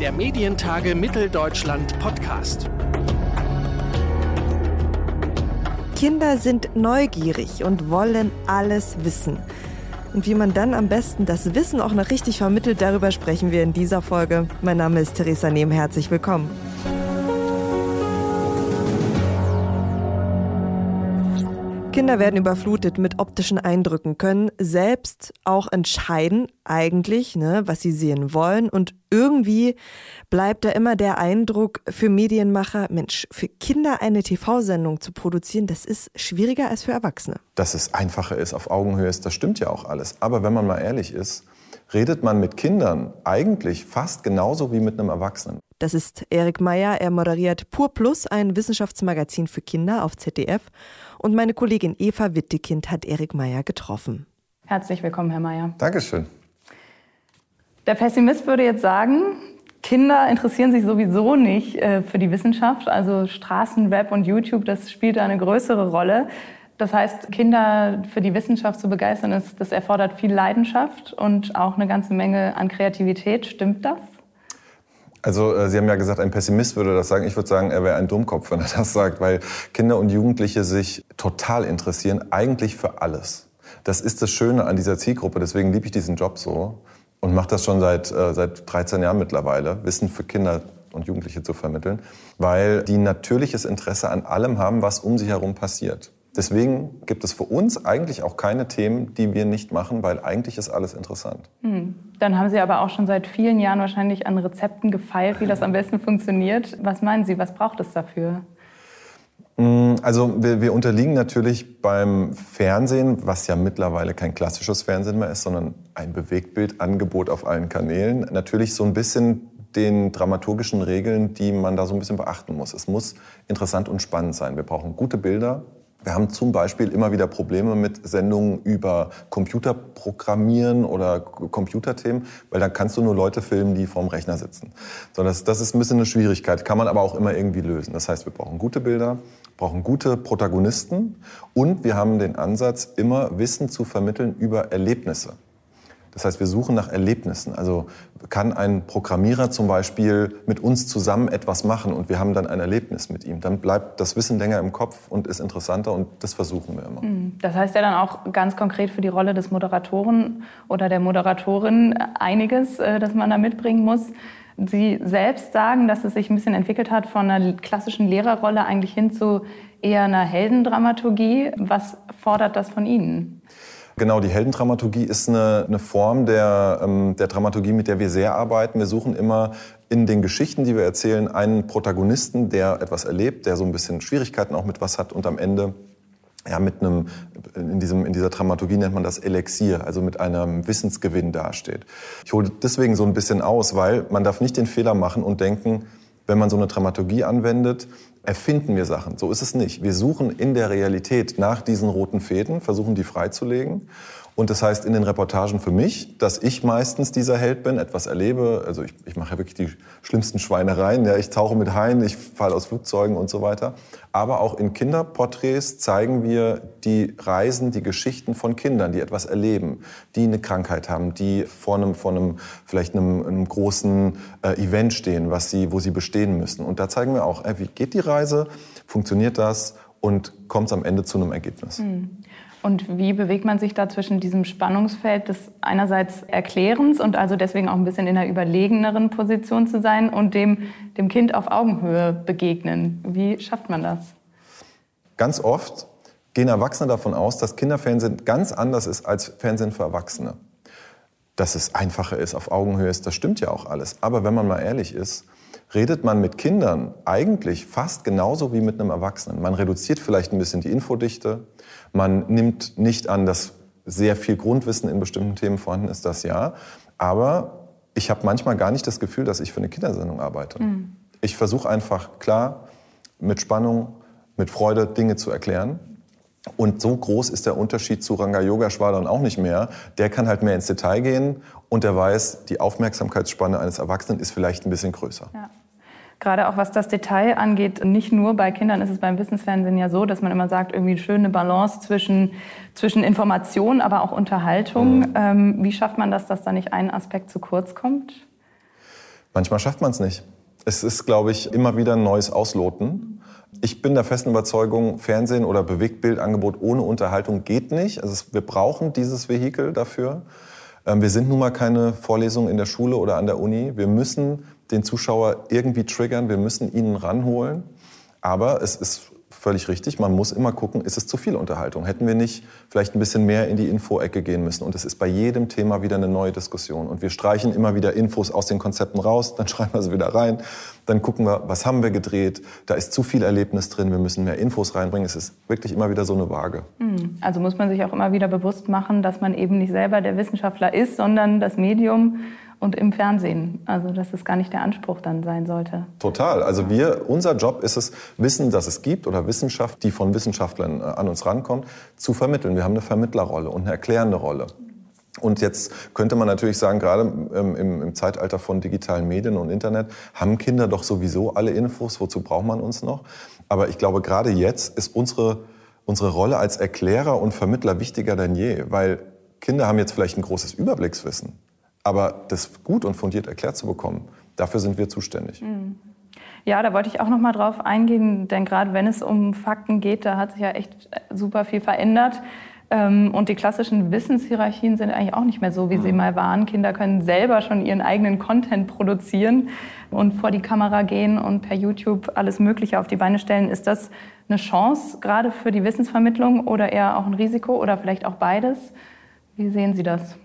Der Medientage Mitteldeutschland Podcast. Kinder sind neugierig und wollen alles wissen. Und wie man dann am besten das Wissen auch noch richtig vermittelt, darüber sprechen wir in dieser Folge. Mein Name ist Theresa Nehm, herzlich willkommen. Kinder werden überflutet mit optischen Eindrücken, können selbst auch entscheiden, eigentlich, ne, was sie sehen wollen. Und irgendwie bleibt da immer der Eindruck für Medienmacher, Mensch, für Kinder eine TV-Sendung zu produzieren, das ist schwieriger als für Erwachsene. Dass es einfacher ist, auf Augenhöhe ist, das stimmt ja auch alles. Aber wenn man mal ehrlich ist, redet man mit Kindern eigentlich fast genauso wie mit einem Erwachsenen. Das ist Erik Meyer. Er moderiert Pur Plus, ein Wissenschaftsmagazin für Kinder auf ZDF. Und meine Kollegin Eva Wittekind hat Erik Meyer getroffen. Herzlich willkommen, Herr Meyer. Dankeschön. Der Pessimist würde jetzt sagen, Kinder interessieren sich sowieso nicht äh, für die Wissenschaft. Also Straßenrap und YouTube, das spielt eine größere Rolle. Das heißt, Kinder für die Wissenschaft zu begeistern, ist, das erfordert viel Leidenschaft und auch eine ganze Menge an Kreativität. Stimmt das? Also äh, Sie haben ja gesagt, ein Pessimist würde das sagen. Ich würde sagen, er wäre ein Dummkopf, wenn er das sagt, weil Kinder und Jugendliche sich total interessieren, eigentlich für alles. Das ist das Schöne an dieser Zielgruppe. Deswegen liebe ich diesen Job so und mache das schon seit, äh, seit 13 Jahren mittlerweile, Wissen für Kinder und Jugendliche zu vermitteln, weil die natürliches Interesse an allem haben, was um sie herum passiert. Deswegen gibt es für uns eigentlich auch keine Themen, die wir nicht machen, weil eigentlich ist alles interessant. Hm. Dann haben Sie aber auch schon seit vielen Jahren wahrscheinlich an Rezepten gefeilt, wie das am besten funktioniert. Was meinen Sie, was braucht es dafür? Hm, also wir, wir, unterliegen natürlich beim Fernsehen, was ja mittlerweile kein klassisches Fernsehen mehr ist, sondern ein Bewegtbildangebot auf allen Kanälen, natürlich so ein bisschen den dramaturgischen Regeln, die man da so ein bisschen beachten muss. Es muss interessant und spannend sein. Wir brauchen gute Bilder, wir haben zum Beispiel immer wieder Probleme mit Sendungen über Computerprogrammieren oder Computerthemen, weil dann kannst du nur Leute filmen, die vorm Rechner sitzen. So, das, das ist ein bisschen eine Schwierigkeit, kann man aber auch immer irgendwie lösen. Das heißt, wir brauchen gute Bilder, brauchen gute Protagonisten und wir haben den Ansatz, immer Wissen zu vermitteln über Erlebnisse. Das heißt, wir suchen nach Erlebnissen. Also kann ein Programmierer zum Beispiel mit uns zusammen etwas machen und wir haben dann ein Erlebnis mit ihm. Dann bleibt das Wissen länger im Kopf und ist interessanter und das versuchen wir immer. Hm. Das heißt ja dann auch ganz konkret für die Rolle des Moderatoren oder der Moderatorin einiges, äh, das man da mitbringen muss. Sie selbst sagen, dass es sich ein bisschen entwickelt hat von einer klassischen Lehrerrolle eigentlich hin zu eher einer Heldendramaturgie. Was fordert das von Ihnen? Genau, die Heldendramaturgie ist eine, eine Form der, ähm, der Dramaturgie, mit der wir sehr arbeiten. Wir suchen immer in den Geschichten, die wir erzählen, einen Protagonisten, der etwas erlebt, der so ein bisschen Schwierigkeiten auch mit was hat und am Ende ja, mit einem, in, diesem, in dieser Dramaturgie nennt man das Elixier, also mit einem Wissensgewinn dasteht. Ich hole deswegen so ein bisschen aus, weil man darf nicht den Fehler machen und denken, wenn man so eine Dramaturgie anwendet, erfinden wir Sachen. So ist es nicht. Wir suchen in der Realität nach diesen roten Fäden, versuchen die freizulegen und das heißt in den Reportagen für mich, dass ich meistens dieser Held bin, etwas erlebe. Also ich, ich mache ja wirklich die schlimmsten Schweinereien. Ja, ich tauche mit Haien, ich falle aus Flugzeugen und so weiter. Aber auch in Kinderporträts zeigen wir die Reisen, die Geschichten von Kindern, die etwas erleben, die eine Krankheit haben, die vor einem, vor einem vielleicht einem, einem großen äh, Event stehen, was sie, wo sie bestehen müssen. Und da zeigen wir auch, äh, wie geht die Reise, funktioniert das und kommt es am Ende zu einem Ergebnis. Mhm. Und wie bewegt man sich da zwischen diesem Spannungsfeld des einerseits Erklärens und also deswegen auch ein bisschen in einer überlegeneren Position zu sein und dem, dem Kind auf Augenhöhe begegnen? Wie schafft man das? Ganz oft gehen Erwachsene davon aus, dass Kinderfernsehen ganz anders ist als Fernsehen für Erwachsene. Dass es einfacher ist, auf Augenhöhe ist, das stimmt ja auch alles. Aber wenn man mal ehrlich ist, redet man mit Kindern eigentlich fast genauso wie mit einem Erwachsenen. Man reduziert vielleicht ein bisschen die Infodichte, man nimmt nicht an, dass sehr viel Grundwissen in bestimmten Themen vorhanden ist, das ja. Aber ich habe manchmal gar nicht das Gefühl, dass ich für eine Kindersendung arbeite. Mhm. Ich versuche einfach klar, mit Spannung, mit Freude Dinge zu erklären. Und so groß ist der Unterschied zu Ranga Yogeshwar dann auch nicht mehr. Der kann halt mehr ins Detail gehen und der weiß, die Aufmerksamkeitsspanne eines Erwachsenen ist vielleicht ein bisschen größer. Ja. Gerade auch was das Detail angeht, nicht nur bei Kindern ist es beim Wissensfernsehen ja so, dass man immer sagt, irgendwie eine schöne Balance zwischen, zwischen Information, aber auch Unterhaltung. Mhm. Ähm, wie schafft man das, dass da nicht ein Aspekt zu kurz kommt? Manchmal schafft man es nicht. Es ist, glaube ich, immer wieder ein neues Ausloten. Ich bin der festen Überzeugung, Fernsehen oder Bewegtbildangebot ohne Unterhaltung geht nicht. Also wir brauchen dieses Vehikel dafür. Ähm, wir sind nun mal keine Vorlesung in der Schule oder an der Uni. Wir müssen den Zuschauer irgendwie triggern, wir müssen ihn ranholen. Aber es ist völlig richtig. Man muss immer gucken, ist es zu viel Unterhaltung? Hätten wir nicht vielleicht ein bisschen mehr in die Info-Ecke gehen müssen? Und es ist bei jedem Thema wieder eine neue Diskussion. Und wir streichen immer wieder Infos aus den Konzepten raus, dann schreiben wir sie wieder rein, dann gucken wir, was haben wir gedreht? Da ist zu viel Erlebnis drin, wir müssen mehr Infos reinbringen. Es ist wirklich immer wieder so eine Waage. Hm. Also muss man sich auch immer wieder bewusst machen, dass man eben nicht selber der Wissenschaftler ist, sondern das Medium und im Fernsehen. Also dass es gar nicht der Anspruch dann sein sollte. Total. Also wir, unser Job ist es, Wissen, das es gibt oder Wissenschaft, die von Wissenschaftlern äh, an uns rankommt, zu vermitteln. Wir haben eine Vermittlerrolle und eine erklärende Rolle. Und jetzt könnte man natürlich sagen, gerade ähm, im, im, Zeitalter von digitalen Medien und Internet haben Kinder doch sowieso alle Infos. Wozu braucht man uns noch? Aber ich glaube, gerade jetzt ist unsere, unsere Rolle als Erklärer und Vermittler wichtiger denn je, weil Kinder haben jetzt vielleicht ein großes Überblickswissen. Aber das gut und fundiert erklärt zu bekommen, dafür sind wir zuständig. Mhm. Ja, da wollte ich auch noch mal drauf eingehen, denn gerade wenn es um Fakten geht, da hat sich ja echt super viel verändert. Ähm, und die klassischen Wissenshierarchien sind eigentlich auch nicht mehr so, wie sie mhm. mal waren. Kinder können selber schon ihren eigenen Content produzieren und vor die Kamera gehen und per YouTube alles Mögliche auf die Beine stellen. Ist das eine Chance gerade für die Wissensvermittlung oder eher auch ein Risiko oder vielleicht auch beides? Wie sehen Sie das?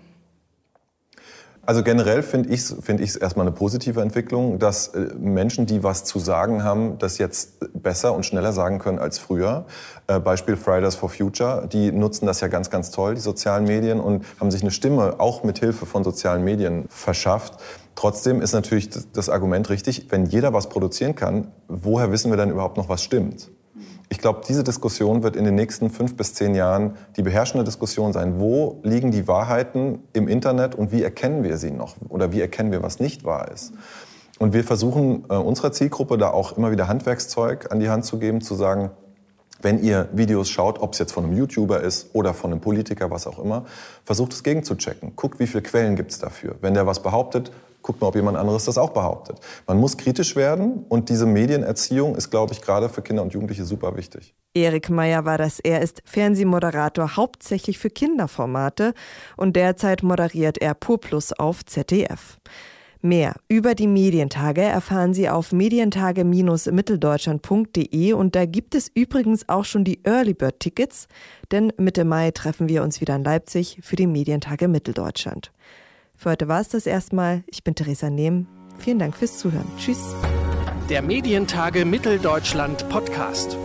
Also generell finde ich es find ich's erstmal eine positive Entwicklung, dass äh, Menschen, die was zu sagen haben, das jetzt besser und schneller sagen können als früher. Äh, Beispiel Fridays for Future, die nutzen das ja ganz, ganz toll, die sozialen Medien, und haben sich eine Stimme auch mit Hilfe von sozialen Medien verschafft. Trotzdem ist natürlich das Argument richtig, wenn jeder was produzieren kann, woher wissen wir dann überhaupt noch, was stimmt? Ich glaube, diese Diskussion wird in den nächsten fünf bis zehn Jahren die beherrschende Diskussion sein. Wo liegen die Wahrheiten im Internet und wie erkennen wir sie noch? Oder wie erkennen wir, was nicht wahr ist? Und wir versuchen äh, unserer Zielgruppe da auch immer wieder Handwerkszeug an die Hand zu geben, zu sagen, wenn ihr Videos schaut, ob es jetzt von einem YouTuber ist oder von einem Politiker, was auch immer, versucht es gegenzuchecken. Guckt, wie viele Quellen gibt es dafür. Wenn der was behauptet, guckt mal, ob jemand anderes das auch behauptet. Man muss kritisch werden und diese Medienerziehung ist, glaube ich, gerade für Kinder und Jugendliche super wichtig. Erik Meyer war das. Er ist Fernsehmoderator hauptsächlich für Kinderformate und derzeit moderiert er Pur Plus auf ZDF. Mehr über die Medientage erfahren Sie auf medientage-mitteldeutschland.de und da gibt es übrigens auch schon die Early Bird Tickets, denn Mitte Mai treffen wir uns wieder in Leipzig für die Medientage Mitteldeutschland. Für heute war es das erstmal. Ich bin Theresa Nehm. Vielen Dank fürs Zuhören. Tschüss. Der Medientage Mitteldeutschland Podcast.